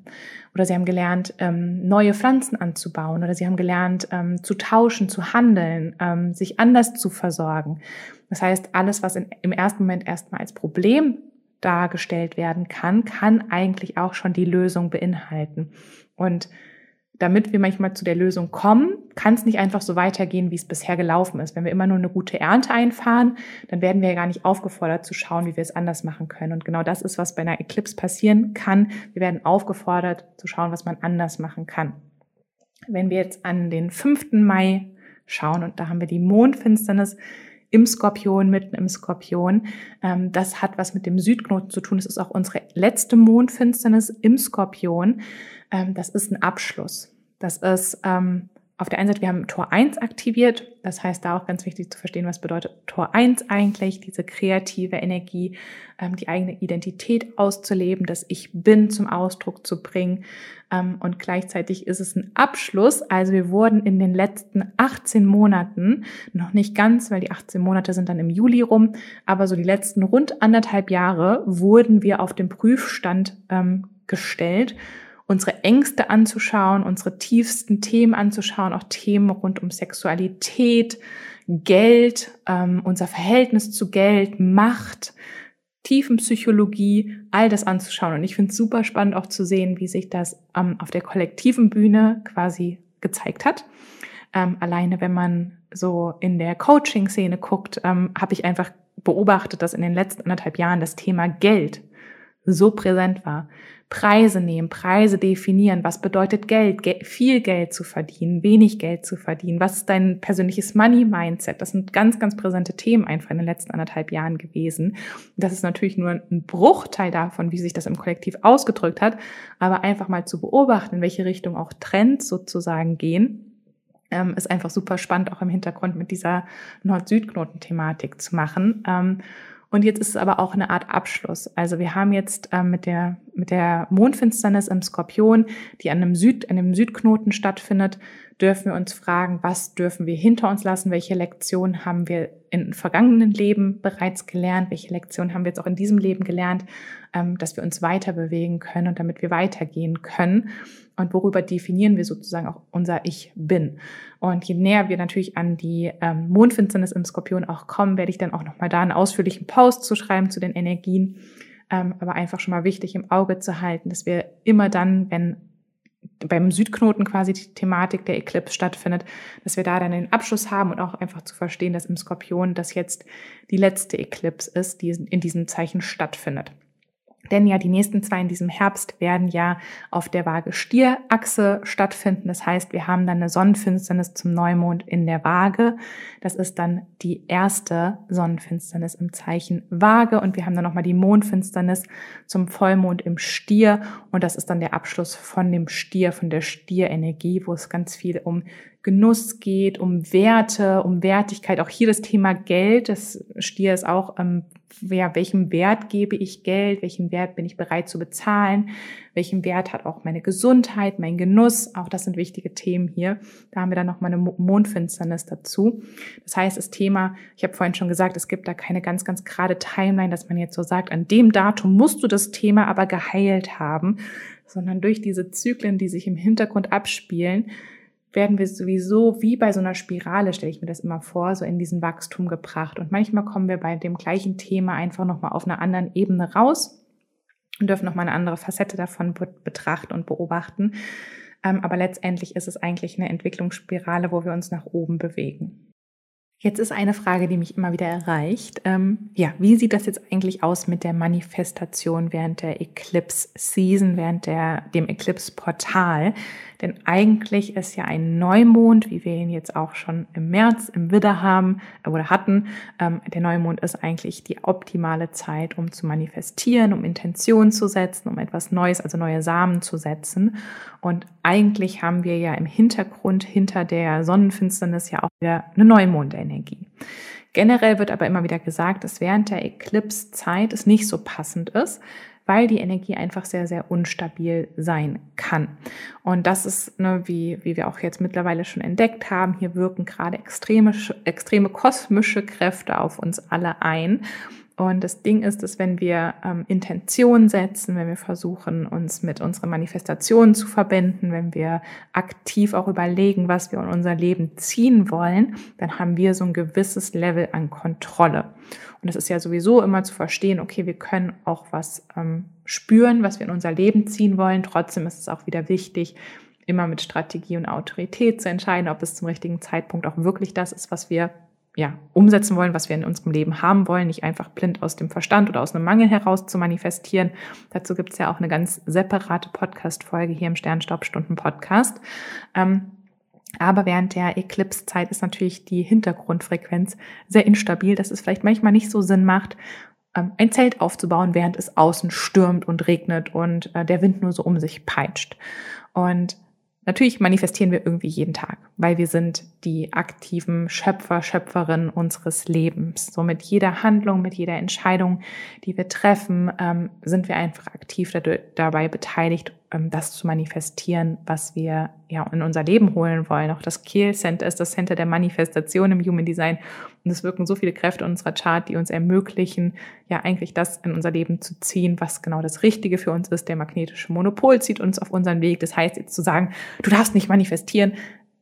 A: Oder sie haben gelernt, ähm, neue Pflanzen anzubauen. Oder sie haben gelernt, ähm, zu tauschen, zu handeln, ähm, sich anders zu versorgen. Das heißt, alles, was in, im ersten Moment erstmal als Problem dargestellt werden kann, kann eigentlich auch schon die Lösung beinhalten. Und damit wir manchmal zu der Lösung kommen, kann es nicht einfach so weitergehen, wie es bisher gelaufen ist. Wenn wir immer nur eine gute Ernte einfahren, dann werden wir ja gar nicht aufgefordert zu schauen, wie wir es anders machen können. Und genau das ist, was bei einer Eclipse passieren kann. Wir werden aufgefordert zu schauen, was man anders machen kann. Wenn wir jetzt an den 5. Mai schauen und da haben wir die Mondfinsternis, im Skorpion, mitten im Skorpion. Ähm, das hat was mit dem Südknoten zu tun. Es ist auch unsere letzte Mondfinsternis im Skorpion ähm, das ist ein Abschluss. Das ist ähm, auf der einen Seite, wir haben Tor 1 aktiviert. Das heißt, da auch ganz wichtig zu verstehen, was bedeutet Tor 1 eigentlich, diese kreative Energie, ähm, die eigene Identität auszuleben, das Ich Bin zum Ausdruck zu bringen. Ähm, und gleichzeitig ist es ein Abschluss. Also wir wurden in den letzten 18 Monaten, noch nicht ganz, weil die 18 Monate sind dann im Juli rum, aber so die letzten rund anderthalb Jahre wurden wir auf den Prüfstand ähm, gestellt unsere Ängste anzuschauen, unsere tiefsten Themen anzuschauen, auch Themen rund um Sexualität, Geld, ähm, unser Verhältnis zu Geld, Macht, Tiefenpsychologie, all das anzuschauen. Und ich finde es super spannend auch zu sehen, wie sich das ähm, auf der kollektiven Bühne quasi gezeigt hat. Ähm, alleine wenn man so in der Coaching-Szene guckt, ähm, habe ich einfach beobachtet, dass in den letzten anderthalb Jahren das Thema Geld so präsent war. Preise nehmen, Preise definieren. Was bedeutet Geld? Geld? Viel Geld zu verdienen, wenig Geld zu verdienen. Was ist dein persönliches Money-Mindset? Das sind ganz, ganz präsente Themen einfach in den letzten anderthalb Jahren gewesen. Das ist natürlich nur ein Bruchteil davon, wie sich das im Kollektiv ausgedrückt hat. Aber einfach mal zu beobachten, in welche Richtung auch Trends sozusagen gehen ähm, ist einfach super spannend, auch im Hintergrund mit dieser Nord-Süd-Knoten-Thematik zu machen. Ähm, und jetzt ist es aber auch eine Art Abschluss. Also wir haben jetzt ähm, mit der mit der Mondfinsternis im Skorpion, die an einem Süd an einem Südknoten stattfindet, dürfen wir uns fragen, was dürfen wir hinter uns lassen? Welche Lektionen haben wir in vergangenen Leben bereits gelernt? Welche Lektionen haben wir jetzt auch in diesem Leben gelernt, ähm, dass wir uns weiter bewegen können und damit wir weitergehen können? Und worüber definieren wir sozusagen auch unser Ich bin? Und je näher wir natürlich an die ähm, Mondfinsternis im Skorpion auch kommen, werde ich dann auch nochmal da einen ausführlichen Post zu schreiben zu den Energien. Ähm, aber einfach schon mal wichtig im Auge zu halten, dass wir immer dann, wenn beim Südknoten quasi die Thematik der Eclipse stattfindet, dass wir da dann den Abschluss haben und auch einfach zu verstehen, dass im Skorpion das jetzt die letzte Eclipse ist, die in diesem Zeichen stattfindet. Denn ja, die nächsten zwei in diesem Herbst werden ja auf der Waage Stierachse stattfinden. Das heißt, wir haben dann eine Sonnenfinsternis zum Neumond in der Waage. Das ist dann die erste Sonnenfinsternis im Zeichen Waage. Und wir haben dann nochmal die Mondfinsternis zum Vollmond im Stier. Und das ist dann der Abschluss von dem Stier, von der Stierenergie, wo es ganz viel um Genuss geht, um Werte, um Wertigkeit. Auch hier das Thema Geld. Das Stier ist auch ähm, ja, welchem Wert gebe ich Geld, welchen Wert bin ich bereit zu bezahlen, welchen Wert hat auch meine Gesundheit, mein Genuss, auch das sind wichtige Themen hier. Da haben wir dann nochmal eine Mondfinsternis dazu. Das heißt, das Thema, ich habe vorhin schon gesagt, es gibt da keine ganz, ganz gerade Timeline, dass man jetzt so sagt, an dem Datum musst du das Thema aber geheilt haben, sondern durch diese Zyklen, die sich im Hintergrund abspielen, werden wir sowieso wie bei so einer Spirale, stelle ich mir das immer vor, so in diesen Wachstum gebracht. Und manchmal kommen wir bei dem gleichen Thema einfach nochmal auf einer anderen Ebene raus und dürfen nochmal eine andere Facette davon betrachten und beobachten. Ähm, aber letztendlich ist es eigentlich eine Entwicklungsspirale, wo wir uns nach oben bewegen. Jetzt ist eine Frage, die mich immer wieder erreicht. Ähm, ja, wie sieht das jetzt eigentlich aus mit der Manifestation während der Eclipse Season, während der, dem Eclipse Portal? Denn eigentlich ist ja ein Neumond, wie wir ihn jetzt auch schon im März im Widder haben äh, oder hatten. Ähm, der Neumond ist eigentlich die optimale Zeit, um zu manifestieren, um Intentionen zu setzen, um etwas Neues, also neue Samen zu setzen. Und eigentlich haben wir ja im Hintergrund hinter der Sonnenfinsternis ja auch wieder eine Neumondenergie. Generell wird aber immer wieder gesagt, dass während der Eclipse-Zeit es nicht so passend ist, weil die Energie einfach sehr, sehr unstabil sein kann. Und das ist, ne, wie, wie wir auch jetzt mittlerweile schon entdeckt haben, hier wirken gerade extreme, extreme kosmische Kräfte auf uns alle ein. Und das Ding ist, dass wenn wir ähm, Intention setzen, wenn wir versuchen, uns mit unseren Manifestationen zu verbinden, wenn wir aktiv auch überlegen, was wir in unser Leben ziehen wollen, dann haben wir so ein gewisses Level an Kontrolle. Und es ist ja sowieso immer zu verstehen, okay, wir können auch was ähm, spüren, was wir in unser Leben ziehen wollen. Trotzdem ist es auch wieder wichtig, immer mit Strategie und Autorität zu entscheiden, ob es zum richtigen Zeitpunkt auch wirklich das ist, was wir ja, umsetzen wollen, was wir in unserem Leben haben wollen, nicht einfach blind aus dem Verstand oder aus einem Mangel heraus zu manifestieren. Dazu gibt es ja auch eine ganz separate Podcast-Folge hier im Sternstaubstunden-Podcast. Ähm, aber während der Eclipse-Zeit ist natürlich die Hintergrundfrequenz sehr instabil, dass es vielleicht manchmal nicht so Sinn macht, ähm, ein Zelt aufzubauen, während es außen stürmt und regnet und äh, der Wind nur so um sich peitscht. Und Natürlich manifestieren wir irgendwie jeden Tag, weil wir sind die aktiven Schöpfer, Schöpferinnen unseres Lebens. So mit jeder Handlung, mit jeder Entscheidung, die wir treffen, ähm, sind wir einfach aktiv dabei beteiligt, das zu manifestieren, was wir ja in unser Leben holen wollen. Auch das Kiel Center ist das Center der Manifestation im Human Design. Und es wirken so viele Kräfte in unserer Chart, die uns ermöglichen, ja eigentlich das in unser Leben zu ziehen, was genau das Richtige für uns ist. Der magnetische Monopol zieht uns auf unseren Weg. Das heißt, jetzt zu sagen, du darfst nicht manifestieren,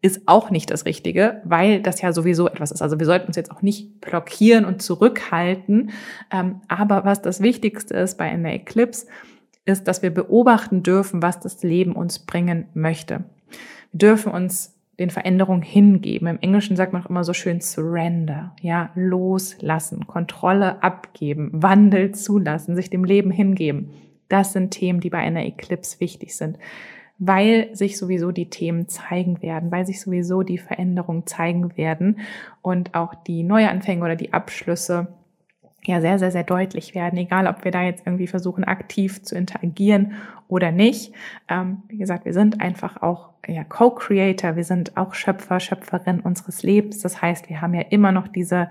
A: ist auch nicht das Richtige, weil das ja sowieso etwas ist. Also wir sollten uns jetzt auch nicht blockieren und zurückhalten. Ähm, aber was das Wichtigste ist bei einer Eclipse, ist, dass wir beobachten dürfen, was das Leben uns bringen möchte. Wir dürfen uns den Veränderungen hingeben. Im Englischen sagt man auch immer so schön surrender, ja, loslassen, Kontrolle abgeben, Wandel zulassen, sich dem Leben hingeben. Das sind Themen, die bei einer Eclipse wichtig sind, weil sich sowieso die Themen zeigen werden, weil sich sowieso die Veränderungen zeigen werden und auch die Neuanfänge oder die Abschlüsse ja sehr, sehr, sehr deutlich werden, egal ob wir da jetzt irgendwie versuchen, aktiv zu interagieren oder nicht. Ähm, wie gesagt, wir sind einfach auch ja, Co-Creator, wir sind auch Schöpfer, Schöpferin unseres Lebens. Das heißt, wir haben ja immer noch diese,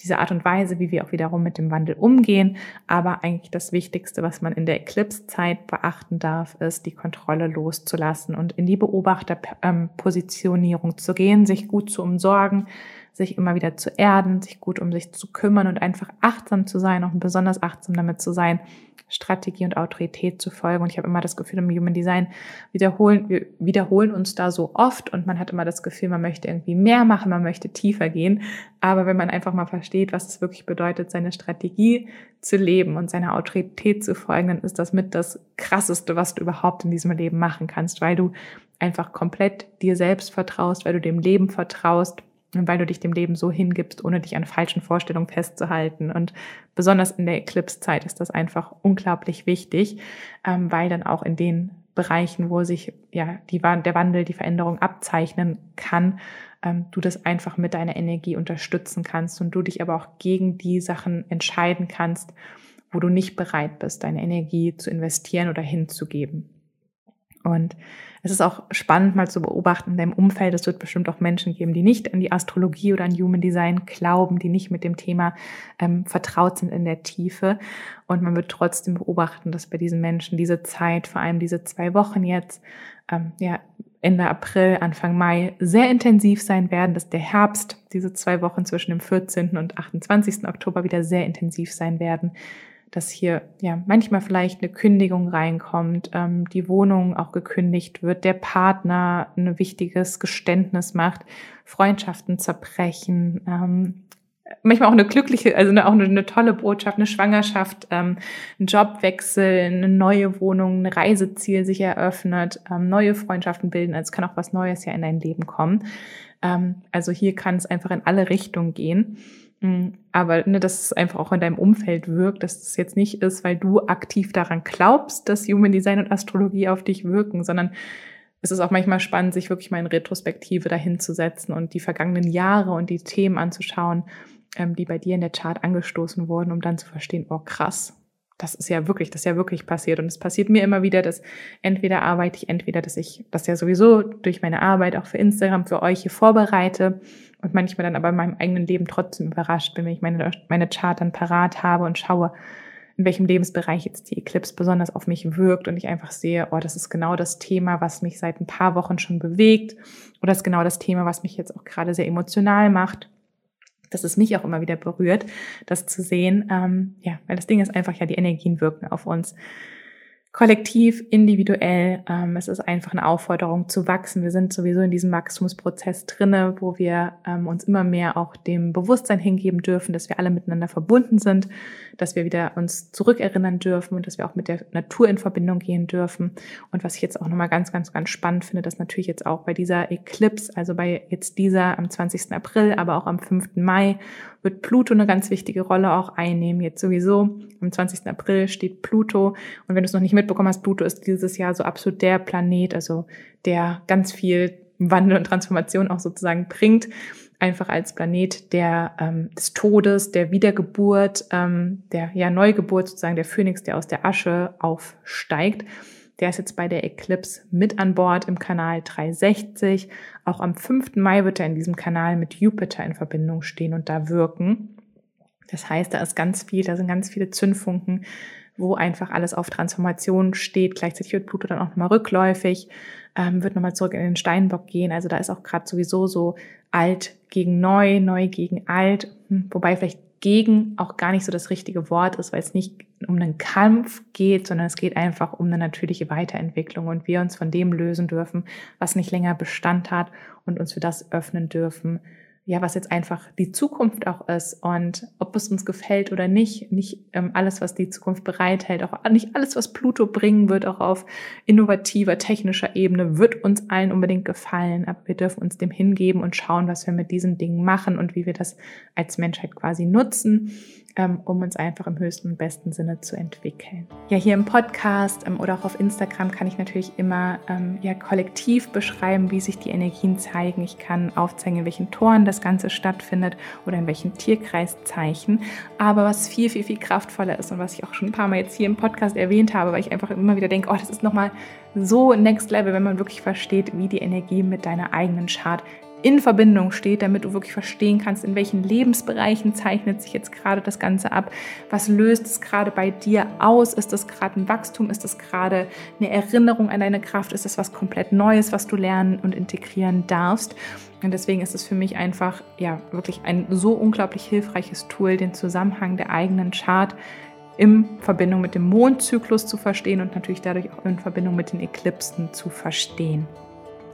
A: diese Art und Weise, wie wir auch wiederum mit dem Wandel umgehen. Aber eigentlich das Wichtigste, was man in der Eclipse-Zeit beachten darf, ist, die Kontrolle loszulassen und in die Beobachterpositionierung zu gehen, sich gut zu umsorgen, sich immer wieder zu erden, sich gut um sich zu kümmern und einfach achtsam zu sein, auch besonders achtsam damit zu sein, Strategie und Autorität zu folgen. Und ich habe immer das Gefühl, im Human Design wiederholen, wir wiederholen uns da so oft und man hat immer das Gefühl, man möchte irgendwie mehr machen, man möchte tiefer gehen. Aber wenn man einfach mal versteht, was es wirklich bedeutet, seine Strategie zu leben und seiner Autorität zu folgen, dann ist das mit das Krasseste, was du überhaupt in diesem Leben machen kannst, weil du einfach komplett dir selbst vertraust, weil du dem Leben vertraust, und weil du dich dem Leben so hingibst, ohne dich an falschen Vorstellungen festzuhalten. Und besonders in der Eclipse-Zeit ist das einfach unglaublich wichtig, ähm, weil dann auch in den Bereichen, wo sich ja die, der Wandel, die Veränderung abzeichnen kann, ähm, du das einfach mit deiner Energie unterstützen kannst und du dich aber auch gegen die Sachen entscheiden kannst, wo du nicht bereit bist, deine Energie zu investieren oder hinzugeben. Und es ist auch spannend mal zu beobachten in deinem Umfeld. Es wird bestimmt auch Menschen geben, die nicht an die Astrologie oder an Human Design glauben, die nicht mit dem Thema ähm, vertraut sind in der Tiefe. Und man wird trotzdem beobachten, dass bei diesen Menschen diese Zeit, vor allem diese zwei Wochen jetzt, ähm, ja, Ende April, Anfang Mai sehr intensiv sein werden, dass der Herbst, diese zwei Wochen zwischen dem 14. und 28. Oktober wieder sehr intensiv sein werden dass hier ja manchmal vielleicht eine Kündigung reinkommt, ähm, die Wohnung auch gekündigt wird, der Partner ein wichtiges Geständnis macht, Freundschaften zerbrechen, ähm, manchmal auch eine glückliche, also eine, auch eine, eine tolle Botschaft, eine Schwangerschaft, ähm, ein Jobwechsel, eine neue Wohnung, ein Reiseziel sich eröffnet, ähm, neue Freundschaften bilden. Also es kann auch was Neues ja in dein Leben kommen. Ähm, also hier kann es einfach in alle Richtungen gehen. Mhm. Aber ne, dass es einfach auch in deinem Umfeld wirkt, dass es jetzt nicht ist, weil du aktiv daran glaubst, dass Human Design und Astrologie auf dich wirken, sondern es ist auch manchmal spannend, sich wirklich mal in Retrospektive dahinzusetzen und die vergangenen Jahre und die Themen anzuschauen, ähm, die bei dir in der Chart angestoßen wurden, um dann zu verstehen, oh krass, das ist ja wirklich, das ist ja wirklich passiert. Und es passiert mir immer wieder, dass entweder arbeite ich, entweder, dass ich das ja sowieso durch meine Arbeit auch für Instagram für euch hier vorbereite und manchmal dann aber in meinem eigenen Leben trotzdem überrascht bin, wenn ich meine, meine Chart dann parat habe und schaue, in welchem Lebensbereich jetzt die Eclipse besonders auf mich wirkt und ich einfach sehe, oh, das ist genau das Thema, was mich seit ein paar Wochen schon bewegt oder ist genau das Thema, was mich jetzt auch gerade sehr emotional macht dass es mich auch immer wieder berührt, das zu sehen. Ähm, ja, weil das Ding ist einfach ja, die Energien wirken auf uns kollektiv, individuell. Ähm, es ist einfach eine Aufforderung zu wachsen. Wir sind sowieso in diesem Wachstumsprozess drinne, wo wir ähm, uns immer mehr auch dem Bewusstsein hingeben dürfen, dass wir alle miteinander verbunden sind, dass wir wieder uns zurückerinnern dürfen und dass wir auch mit der Natur in Verbindung gehen dürfen. Und was ich jetzt auch nochmal ganz, ganz, ganz spannend finde, dass natürlich jetzt auch bei dieser Eclipse, also bei jetzt dieser am 20. April, aber auch am 5. Mai, wird Pluto eine ganz wichtige Rolle auch einnehmen. Jetzt sowieso am 20. April steht Pluto. Und wenn du es noch nicht mitbekommen hast, Pluto ist dieses Jahr so absolut der Planet, also der ganz viel Wandel und Transformation auch sozusagen bringt einfach als Planet der ähm, des Todes, der Wiedergeburt, ähm, der ja Neugeburt sozusagen der Phönix, der aus der Asche aufsteigt. Der ist jetzt bei der Eclipse mit an Bord im Kanal 360. Auch am 5. Mai wird er in diesem Kanal mit Jupiter in Verbindung stehen und da wirken. Das heißt, da ist ganz viel, da sind ganz viele Zündfunken, wo einfach alles auf Transformation steht. Gleichzeitig wird Pluto dann auch nochmal rückläufig, ähm, wird nochmal zurück in den Steinbock gehen. Also da ist auch gerade sowieso so alt gegen neu, neu gegen alt, hm, wobei vielleicht gegen auch gar nicht so das richtige Wort ist, weil es nicht um einen Kampf geht, sondern es geht einfach um eine natürliche Weiterentwicklung und wir uns von dem lösen dürfen, was nicht länger Bestand hat und uns für das öffnen dürfen, ja, was jetzt einfach die Zukunft auch ist und ob es uns gefällt oder nicht, nicht ähm, alles, was die Zukunft bereithält, auch nicht alles, was Pluto bringen wird, auch auf innovativer, technischer Ebene, wird uns allen unbedingt gefallen, aber wir dürfen uns dem hingeben und schauen, was wir mit diesen Dingen machen und wie wir das als Menschheit quasi nutzen um uns einfach im höchsten und besten Sinne zu entwickeln. Ja, hier im Podcast ähm, oder auch auf Instagram kann ich natürlich immer ähm, ja, kollektiv beschreiben, wie sich die Energien zeigen. Ich kann aufzeigen, in welchen Toren das Ganze stattfindet oder in welchen Tierkreiszeichen. Aber was viel, viel, viel kraftvoller ist und was ich auch schon ein paar Mal jetzt hier im Podcast erwähnt habe, weil ich einfach immer wieder denke, oh, das ist nochmal so next level, wenn man wirklich versteht, wie die Energie mit deiner eigenen Chart in Verbindung steht, damit du wirklich verstehen kannst, in welchen Lebensbereichen zeichnet sich jetzt gerade das Ganze ab, was löst es gerade bei dir aus, ist das gerade ein Wachstum, ist das gerade eine Erinnerung an deine Kraft, ist das was komplett Neues, was du lernen und integrieren darfst. Und deswegen ist es für mich einfach, ja, wirklich ein so unglaublich hilfreiches Tool, den Zusammenhang der eigenen Chart in Verbindung mit dem Mondzyklus zu verstehen und natürlich dadurch auch in Verbindung mit den Eklipsen zu verstehen.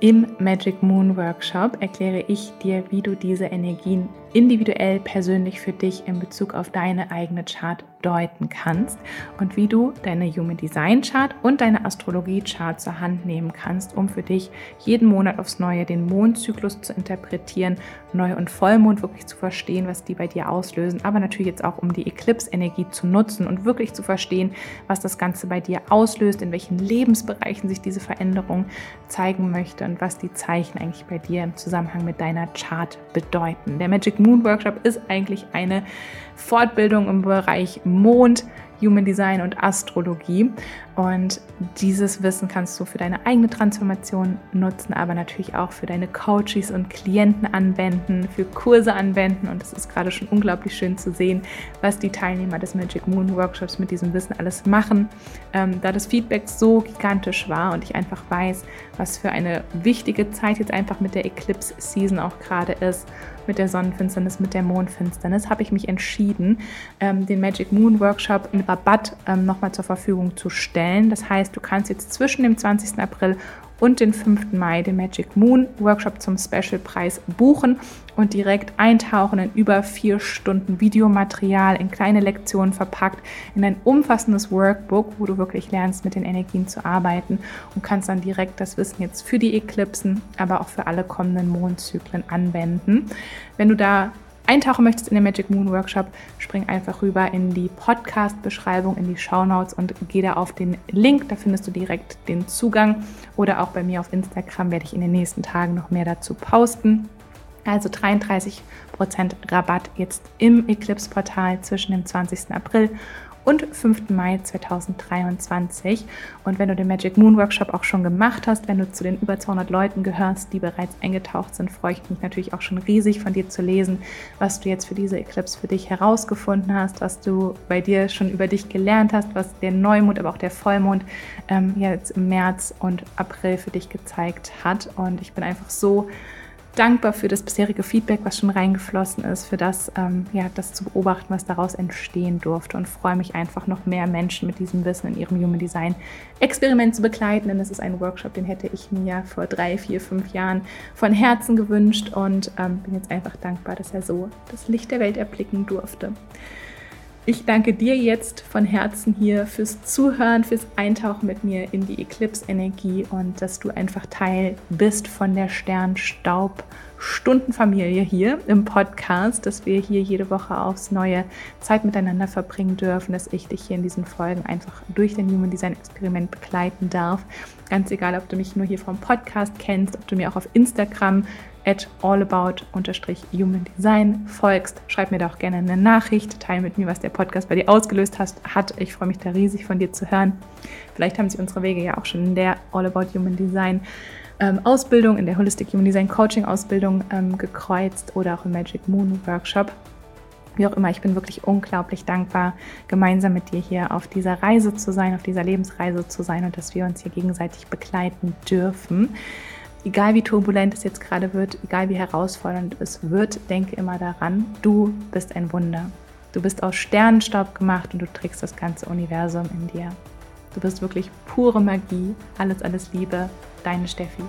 A: Im Magic Moon Workshop erkläre ich dir, wie du diese Energien individuell persönlich für dich in Bezug auf deine eigene Chart deuten kannst und wie du deine Human Design Chart und deine Astrologie Chart zur Hand nehmen kannst, um für dich jeden Monat aufs Neue den Mondzyklus zu interpretieren, Neu- und Vollmond wirklich zu verstehen, was die bei dir auslösen, aber natürlich jetzt auch um die Eclipse-Energie zu nutzen und wirklich zu verstehen, was das Ganze bei dir auslöst, in welchen Lebensbereichen sich diese Veränderung zeigen möchte und was die Zeichen eigentlich bei dir im Zusammenhang mit deiner Chart bedeuten. Der Magic Moon Workshop ist eigentlich eine Fortbildung im Bereich Mond, Human Design und Astrologie. Und dieses Wissen kannst du für deine eigene Transformation nutzen, aber natürlich auch für deine Coaches und Klienten anwenden, für Kurse anwenden. Und es ist gerade schon unglaublich schön zu sehen, was die Teilnehmer des Magic Moon Workshops mit diesem Wissen alles machen. Ähm, da das Feedback so gigantisch war und ich einfach weiß, was für eine wichtige Zeit jetzt einfach mit der Eclipse Season auch gerade ist mit der Sonnenfinsternis, mit der Mondfinsternis, habe ich mich entschieden, ähm, den Magic Moon Workshop mit Rabatt ähm, nochmal zur Verfügung zu stellen. Das heißt, du kannst jetzt zwischen dem 20. April und den 5. Mai den Magic Moon Workshop zum Specialpreis buchen und direkt eintauchen in über vier Stunden Videomaterial, in kleine Lektionen verpackt, in ein umfassendes Workbook, wo du wirklich lernst, mit den Energien zu arbeiten und kannst dann direkt das Wissen jetzt für die Eklipsen, aber auch für alle kommenden Mondzyklen anwenden. Wenn du da eintauchen möchtest in den Magic Moon Workshop, spring einfach rüber in die Podcast-Beschreibung, in die Show Notes und geh da auf den Link. Da findest du direkt den Zugang. Oder auch bei mir auf Instagram werde ich in den nächsten Tagen noch mehr dazu posten. Also 33% Rabatt jetzt im Eclipse-Portal zwischen dem 20. April und 5. Mai 2023. Und wenn du den Magic Moon Workshop auch schon gemacht hast, wenn du zu den über 200 Leuten gehörst, die bereits eingetaucht sind, freue ich mich natürlich auch schon riesig von dir zu lesen, was du jetzt für diese Eclipse für dich herausgefunden hast, was du bei dir schon über dich gelernt hast, was der Neumond, aber auch der Vollmond ähm, jetzt im März und April für dich gezeigt hat. Und ich bin einfach so dankbar für das bisherige Feedback, was schon reingeflossen ist, für das, ähm, ja, das zu beobachten, was daraus entstehen durfte und freue mich einfach noch mehr Menschen mit diesem Wissen in ihrem Human Design Experiment zu begleiten, denn das ist ein Workshop, den hätte ich mir vor drei, vier, fünf Jahren von Herzen gewünscht und ähm, bin jetzt einfach dankbar, dass er so das Licht der Welt erblicken durfte. Ich danke dir jetzt von Herzen hier fürs Zuhören, fürs Eintauchen mit mir in die Eclipse-Energie und dass du einfach Teil bist von der Sternstaub-Stundenfamilie hier im Podcast, dass wir hier jede Woche aufs neue Zeit miteinander verbringen dürfen, dass ich dich hier in diesen Folgen einfach durch den Human Design Experiment begleiten darf. Ganz egal, ob du mich nur hier vom Podcast kennst, ob du mir auch auf Instagram at allabout-human-design folgst. Schreib mir da auch gerne eine Nachricht, teile mit mir, was der Podcast bei dir ausgelöst hat. Ich freue mich da riesig von dir zu hören. Vielleicht haben sich unsere Wege ja auch schon in der All About Human Design ähm, Ausbildung, in der Holistic Human Design Coaching Ausbildung ähm, gekreuzt oder auch im Magic Moon Workshop. Wie auch immer, ich bin wirklich unglaublich dankbar, gemeinsam mit dir hier auf dieser Reise zu sein, auf dieser Lebensreise zu sein und dass wir uns hier gegenseitig begleiten dürfen egal wie turbulent es jetzt gerade wird, egal wie herausfordernd es wird, denke immer daran, du bist ein Wunder. Du bist aus Sternenstaub gemacht und du trägst das ganze Universum in dir. Du bist wirklich pure Magie. Alles, alles Liebe. Deine Steffi.